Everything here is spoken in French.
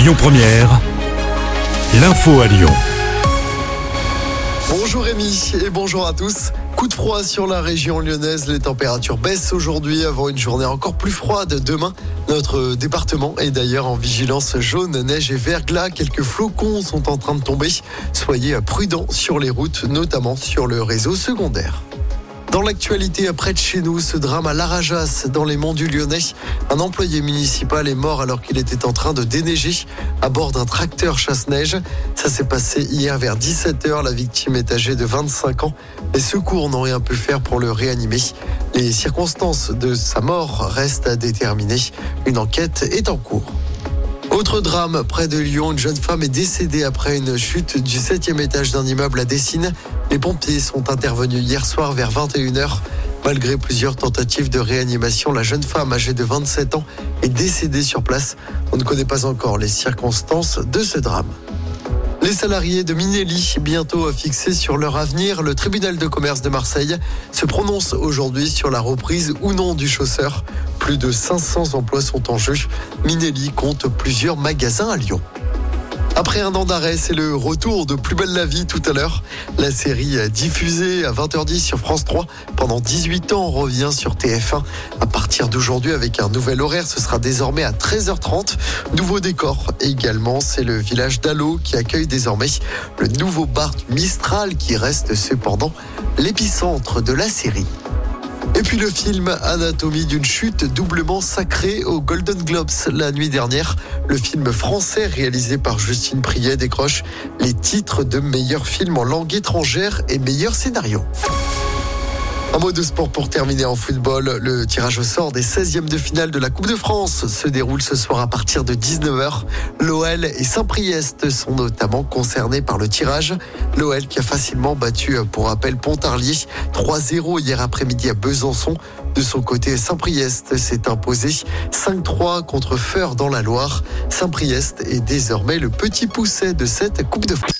Lyon Première, l'info à Lyon. Bonjour Rémi et bonjour à tous. Coup de froid sur la région lyonnaise, les températures baissent aujourd'hui avant une journée encore plus froide demain. Notre département est d'ailleurs en vigilance jaune, neige et verglas. Quelques flocons sont en train de tomber. Soyez prudents sur les routes, notamment sur le réseau secondaire. Dans l'actualité, près de chez nous, ce drame à Larajas, dans les monts du Lyonnais. Un employé municipal est mort alors qu'il était en train de déneiger à bord d'un tracteur chasse-neige. Ça s'est passé hier vers 17h. La victime est âgée de 25 ans. Les secours n'ont rien pu faire pour le réanimer. Les circonstances de sa mort restent à déterminer. Une enquête est en cours. Autre drame près de Lyon, une jeune femme est décédée après une chute du septième étage d'un immeuble à Dessine. Les pompiers sont intervenus hier soir vers 21h. Malgré plusieurs tentatives de réanimation, la jeune femme âgée de 27 ans est décédée sur place. On ne connaît pas encore les circonstances de ce drame. Les salariés de Minelli, bientôt fixés sur leur avenir, le tribunal de commerce de Marseille se prononce aujourd'hui sur la reprise ou non du chausseur. Plus de 500 emplois sont en jeu. Minelli compte plusieurs magasins à Lyon. Après un an d'arrêt, c'est le retour de Plus belle la vie tout à l'heure. La série diffusée à 20h10 sur France 3 pendant 18 ans revient sur TF1. À partir d'aujourd'hui, avec un nouvel horaire, ce sera désormais à 13h30. Nouveau décor également, c'est le village d'Allo qui accueille désormais le nouveau bar Mistral qui reste cependant l'épicentre de la série. Et puis le film Anatomie d'une chute doublement sacrée aux Golden Globes la nuit dernière. Le film français réalisé par Justine Priet décroche les titres de meilleur film en langue étrangère et meilleur scénario. Un mot de sport pour terminer en football. Le tirage au sort des 16e de finale de la Coupe de France se déroule ce soir à partir de 19h. L'OL et Saint-Priest sont notamment concernés par le tirage. L'OL qui a facilement battu, pour rappel, Pontarlier 3-0 hier après-midi à Besançon. De son côté, Saint-Priest s'est imposé 5-3 contre Feur dans la Loire. Saint-Priest est désormais le petit pousset de cette Coupe de France.